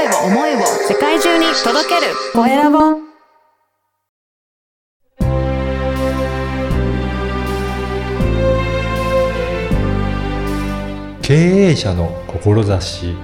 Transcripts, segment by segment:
声を思いを世界中に届けるコエラボ経営者の志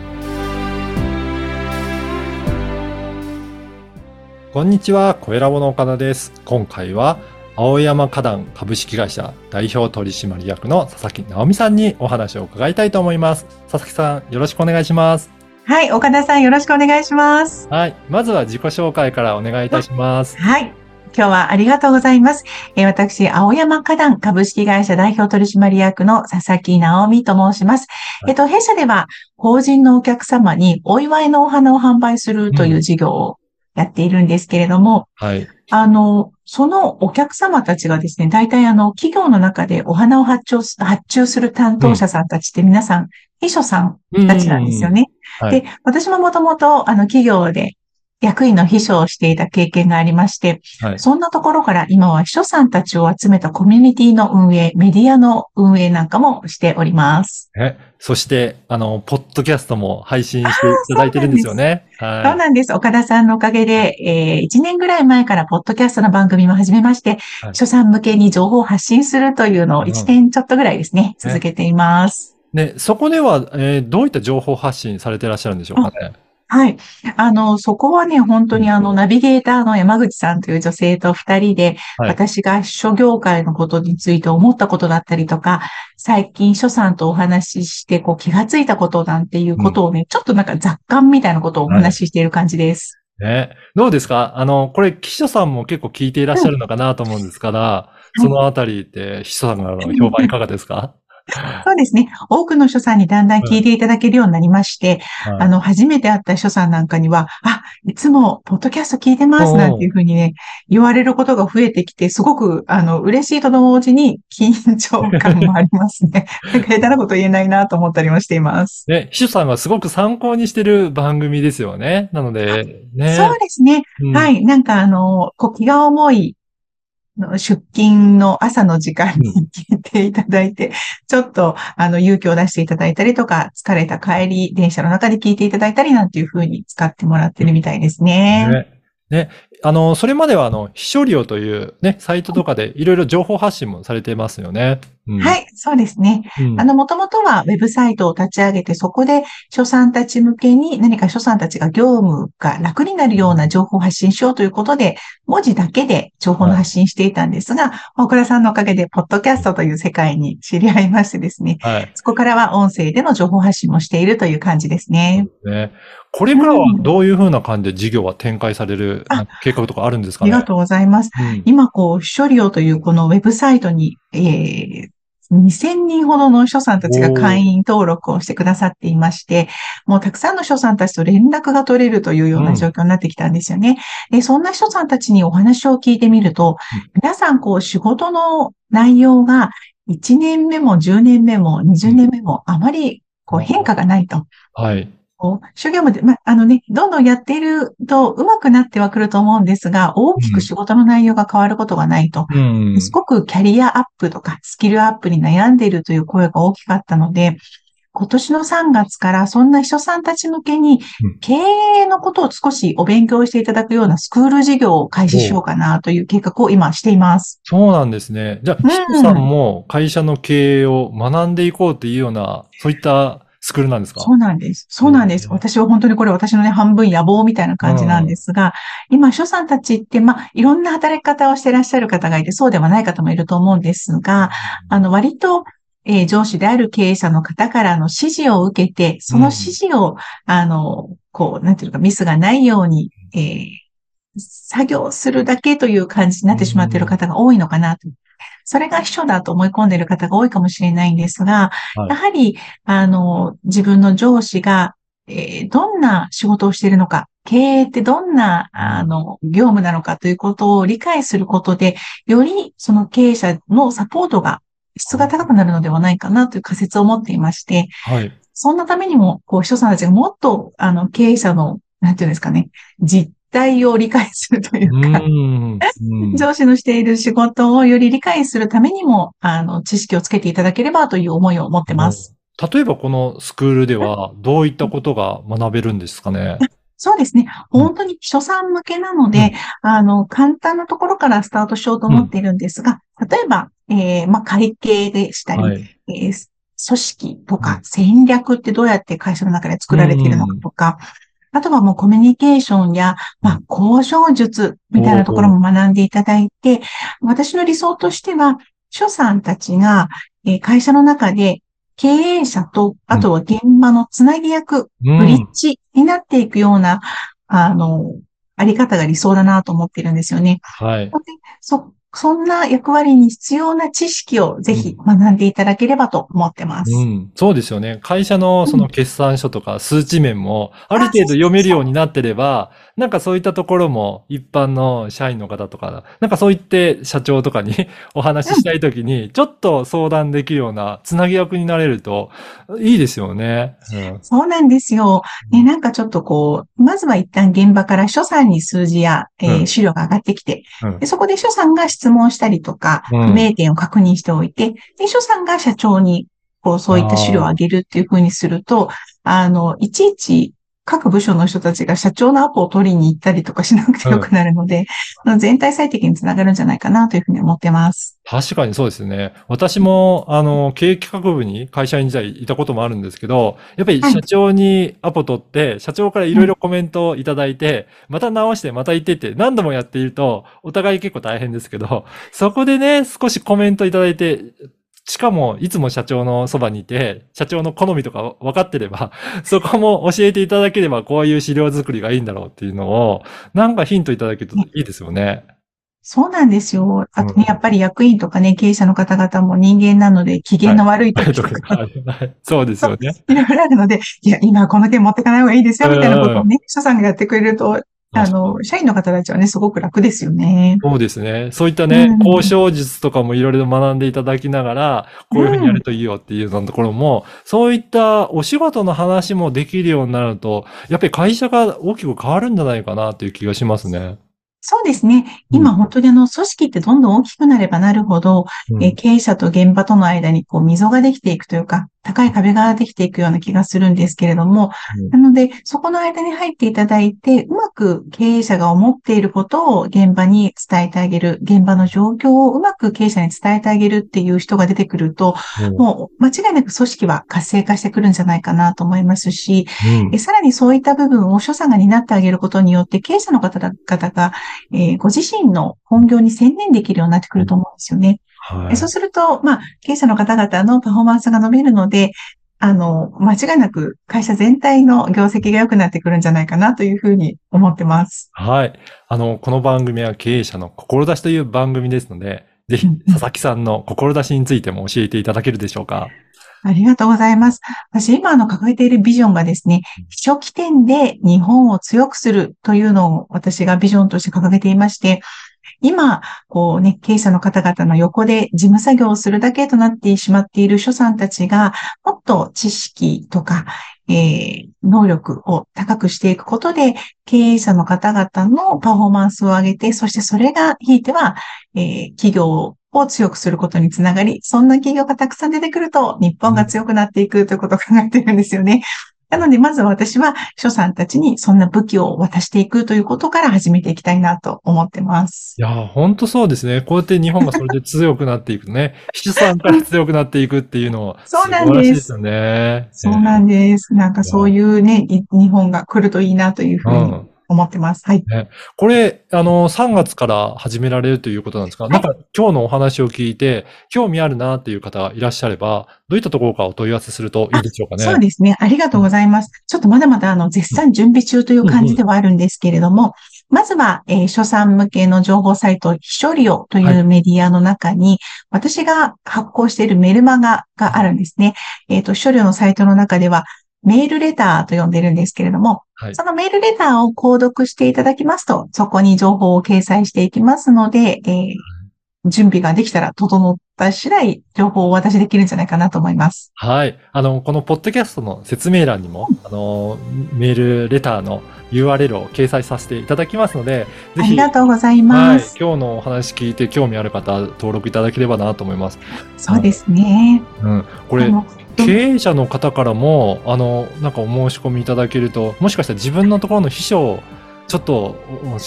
こんにちは、小ラボの岡田です。今回は、青山花壇株式会社代表取締役の佐々木直美さんにお話を伺いたいと思います。佐々木さん、よろしくお願いします。はい、岡田さんよろしくお願いします。はい。まずは自己紹介からお願いいたします。はい。今日はありがとうございます。えー私、青山花壇株式会社代表取締役の佐々木直美と申します。はいえっと、弊社では、法人のお客様にお祝いのお花を販売するという事業をやっているんですけれども、はい。あの、そのお客様たちがですね、大体あの、企業の中でお花を発注す発注する担当者さんたちって皆さん、秘書さんたちなんですよね。はいで、私ももともと、あの、企業で役員の秘書をしていた経験がありまして、はい。そんなところから今は秘書さんたちを集めたコミュニティの運営、メディアの運営なんかもしております。え、そして、あの、ポッドキャストも配信していただいてるんですよね。そうはなんです。岡田さんのおかげで、えー、1年ぐらい前からポッドキャストの番組も始めまして、はい秘書さん向けに情報を発信するというのをうん1年ちょっとぐらいですね、続けています。い。で、そこでは、えーどういった情報発信されていらっしゃるんでしょうかね？はい。あの、そこはね、本当にあの、ナビゲーターの山口さんという女性と二人で、はい私が秘書業界のことについて思ったことだったりとか、最近秘書さんとお話しして、こう気がついたことなんていうことをね、ちょっとなんか雑感みたいなことをお話ししている感じです。ね。どうですか？あの、これ、記者さんも結構聞いていらっしゃるのかなと思うんですから、そのあたりって、秘書さんからの評判いかがですか？そうですね。多くの秘書さんにだんだん聞いていただけるようになりまして、はいあの、初めて会った秘書さんなんかには、あ、いつも、ポッドキャスト聞いてます、なんていうふうにね、言われることが増えてきて、すごく、あの、嬉しいと同時に、緊張感もありますね。なんか下手なこと言えないなと思ったりもしています。ね、秘書さんがすごく参考にしてる番組ですよね。なので、ね。そうですね。うんはい。なんか、あの、こう気が重い、出勤の朝の時間に聞いていただいて、ちょっと、あの、勇気を出していただいたりとか、疲れた帰り、電車の中で聞いていただいたりなんていうふうに使ってもらってるみたいですね。ね。ね。あの、それまでは、あの、秘書料というね、サイトとかでいろいろ情報発信もされていますよね。うん、。はいい、そうですね。うんあの、もともとはウェブサイトを立ち上げて、そこで書さんたち向けに何か書さんたちが業務が楽になるような情報を発信しようということで、文字だけで情報の発信していたんですが、小倉さんのおかげで、ポッドキャストという世界に知り合いましてですね、はい。そこからは音声での情報発信もしているという感じですね。ね。これからはどういうふうな感じで事業は展開される、あなんか計画とかあるんですかね？ありがとうございます。うん今、こう、秘書料というこのウェブサイトに、えー2000人ほどの秘書さんたちが会員登録をしてくださっていまして、もうたくさんの秘書さんたちと連絡が取れるというような状況になってきたんですよね。でそんな秘書さんたちにお話を聞いてみると、皆さんこう仕事の内容が1年目も10年目も20年目もあまりこう変化がないと。はい。こう諸業務で、ま、あのね、どんどんやっていると上手くなってはくると思うんですが、大きく仕事の内容が変わることがないと。うん。すごくキャリアアップとかスキルアップに悩んでいるという声が大きかったので、今年の3月からそんな秘書さんたち向けにうん経営のことを少しお勉強していただくようなスクール事業を開始しようかなという計画を今しています。そうなんですね。じゃあ、うん秘書さんも会社の経営を学んでいこうっていうような、そういったスクールなんですか？そうなんです。そうなんです。うん私は本当にこれ私のね、半分野望みたいな感じなんですが、今、秘書さんたちって、まあ、いろんな働き方をしていらっしゃる方がいて、そうではない方もいると思うんですが、あの、割と、えー上司である経営者の方からの指示を受けて、その指示を、あの、こう、なんていうか、ミスがないように、えー作業するだけという感じになってしまっている方が多いのかなと。それが秘書だと思い込んでいる方が多いかもしれないんですが、はいやはり、あの、自分の上司が、えーどんな仕事をしているのか、経営ってどんな、あの、業務なのかということを理解することで、よりその経営者のサポートが質が高くなるのではないかなという仮説を持っていまして、はい。そんなためにも、こう、秘書さんたちがもっと、あの、経営者の、なんていうんですかね、実態を理解するというか、うん。うん上司のしている仕事をより理解するためにも、あの、知識をつけていただければという思いを持ってます。例えばこのスクールではどういったことが学べるんですかね？そうですね。本当に秘書さん向けなので、あの、簡単なところからスタートしようと思っているんですが、例えば、えーまあ、会計でしたり、はい。えー組織とうかん戦略ってどうやって会社の中で作られているのかとか、あとはもうコミュニケーションや、まあ、交渉術みたいなところも学んでいただいて、私の理想としては、諸さんたちが、えー会社の中で経営者と、あとは現場のつなぎ役、うんブリッジになっていくような、あの、あり方が理想だなと思っているんですよね。はい。そ、そんな役割に必要な知識をぜひ学んでいただければと思ってます。うん、そうですよね。会社のその決算書とか数値面もある程度読めるようになってれば、なんかそういったところも一般の社員の方とか、なんかそう言って社長とかに お話ししたいときに、ちょっと相談できるようなつなぎ役になれるといいですよね。うんそうなんですよ。ね、なんかちょっとこう、まずは一旦現場から所さんに数字や、えーうん資料が上がってきて、うんでそこで所さんが質問したりとか、うん。不明点を確認しておいて、で、所さんが社長に、こう、そういった資料を上げるっていう風にすると、あの、いちいち各部署の人たちが社長のアポを取りに行ったりとかしなくてよくなるので、全体最適につながるんじゃないかなというふうに思ってます。確かにそうですね。私も、あの、経営企画部に会社員時代いたこともあるんですけど、やっぱりはい社長にアポ取って、社長からいろいろコメントをいただいて、また直して、また言ってって、何度もやっていると、お互い結構大変ですけど、そこでね、少しコメントいただいて、しかも、いつも社長のそばにいて、社長の好みとか分かってれば、そこも教えていただければ、こういう資料作りがいいんだろうっていうのを、なんかヒントいただけるといいですよね。そうなんですよ。あとうんね、やっぱり役員とかね、経営者の方々も人間なので、機嫌の悪い時とか、そうですよね。いろいろあるので、いや、今この件持ってかない方がいいですよ、みたいなことをね、社さんがやってくれると、あの、社員の方たちはね、すごく楽ですよね。そうですね。そういったね、うん交渉術とかもいろいろ学んでいただきながら、こういうふうにやるといいよっていうようなところも、そういったお仕事の話もできるようになると、やっぱり会社が大きく変わるんじゃないかなっていう気がしますね。そうですね。今本当にあの、組織ってどんどん大きくなればなるほど、うんえー経営者と現場との間にこう溝ができていくというか、高い壁ができていくような気がするんですけれども、うん。なので、そこの間に入っていただいて、うまく経営者が思っていることを現場に伝えてあげる、現場の状況をうまく経営者に伝えてあげるっていう人が出てくると、うん。もう間違いなく組織は活性化してくるんじゃないかなと思いますし、うん。えさらにそういった部分を所さんが担ってあげることによって、経営者の方々が、えーご自身の本業に専念できるようになってくると思うんですよね。はいえそうすると、まあ、経営者の方々のパフォーマンスが伸びるので、あの、間違いなく会社全体の業績が良くなってくるんじゃないかなというふうに思ってます。はい。あの、この番組は経営者の志という番組ですので、ぜひ佐々木さんの志についても教えていただけるでしょうか。ありがとうございます。私、今あの掲げているビジョンがですね、秘書起点で日本を強くするというのを私がビジョンとして掲げていまして、今、こうね、経営者の方々の横で事務作業をするだけとなってしまっている所さんたちが、もっと知識とか、えー能力を高くしていくことで、経営者の方々のパフォーマンスを上げて、そしてそれが、ひいては、えー企業を強くすることにつながり、そんな企業がたくさん出てくると、日本が強くなっていくということを考えているんですよね。なので、まず私は、所さんたちにそんな武器を渡していくということから始めていきたいなと思ってますい。やー、ほんとそうですね。こうやって日本がそれで強くなっていくね。秘書さんから強くなっていくっていうのは、そうなんですですよね。そうなんです。なんかそういうね、い日本が来るといいなというふうにうん。思ってます。はい。これ、あの、3月から始められるということなんですか、なんか今日のお話を聞いて、興味あるなっていう方がいらっしゃれば、どういったところからお問い合わせするといいでしょうかね。そうですね。ありがとうございます。ちょっとまだまだあの、絶賛準備中という感じではあるんですけれども、まずは、えー、書さん向けの情報サイト、秘書リオというメディアの中に、私が発行しているメルマガがあるんですね。えっ、と、秘書リオのサイトの中では、メールレターと呼んでるんですけれども、はいそのメールレターを購読していただきますと、そこに情報を掲載していきますので、えー準備ができたら整った次第、情報をお渡しできるんじゃないかなと思います。はい。あの、このポッドキャストの説明欄にも、あの、メールレターの URL を掲載させていただきますので、ぜひ、ありがとうございはいます。。今日のお話聞いて興味ある方、登録いただければなと思います。そうですね。うん。これ経営者の方からも、あの、なんかお申し込みいただけると、もしかしたら自分のところの秘書をちょっと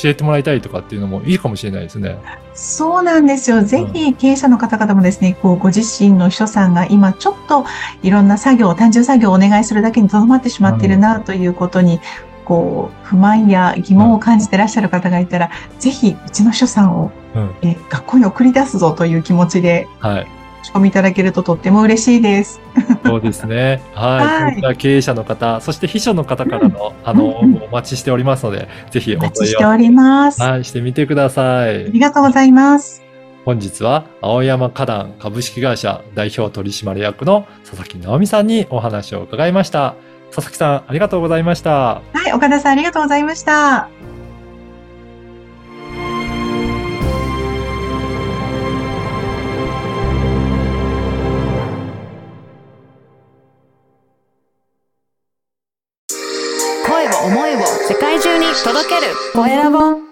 教えてもらいたいとかっていうのもいいかもしれないですね。そうなんですよ。ぜひ経営者の方々もですね、こうご自身の秘書さんが今ちょっといろんな作業、単純作業をお願いするだけにとどまってしまっているなということに、こう不満や疑問を感じてらっしゃる方がいたら、ぜひうちの秘書さんを、うんえ学校に送り出すぞという気持ちではい。仕込みいただけるととっても嬉しいです。そうですね。はい。はい経営者の方、そして秘書の方からの、あの、うんうんお待ちしておりますので、ぜひお待ちしております。せ、はい、してみてくださあい。りがとうございます。本日は、青山花壇株式会社代表取締役の佐々木直美さんにお話を伺いました。佐々木さん、ありがとうございました。はい、岡田さんありがとうございました。声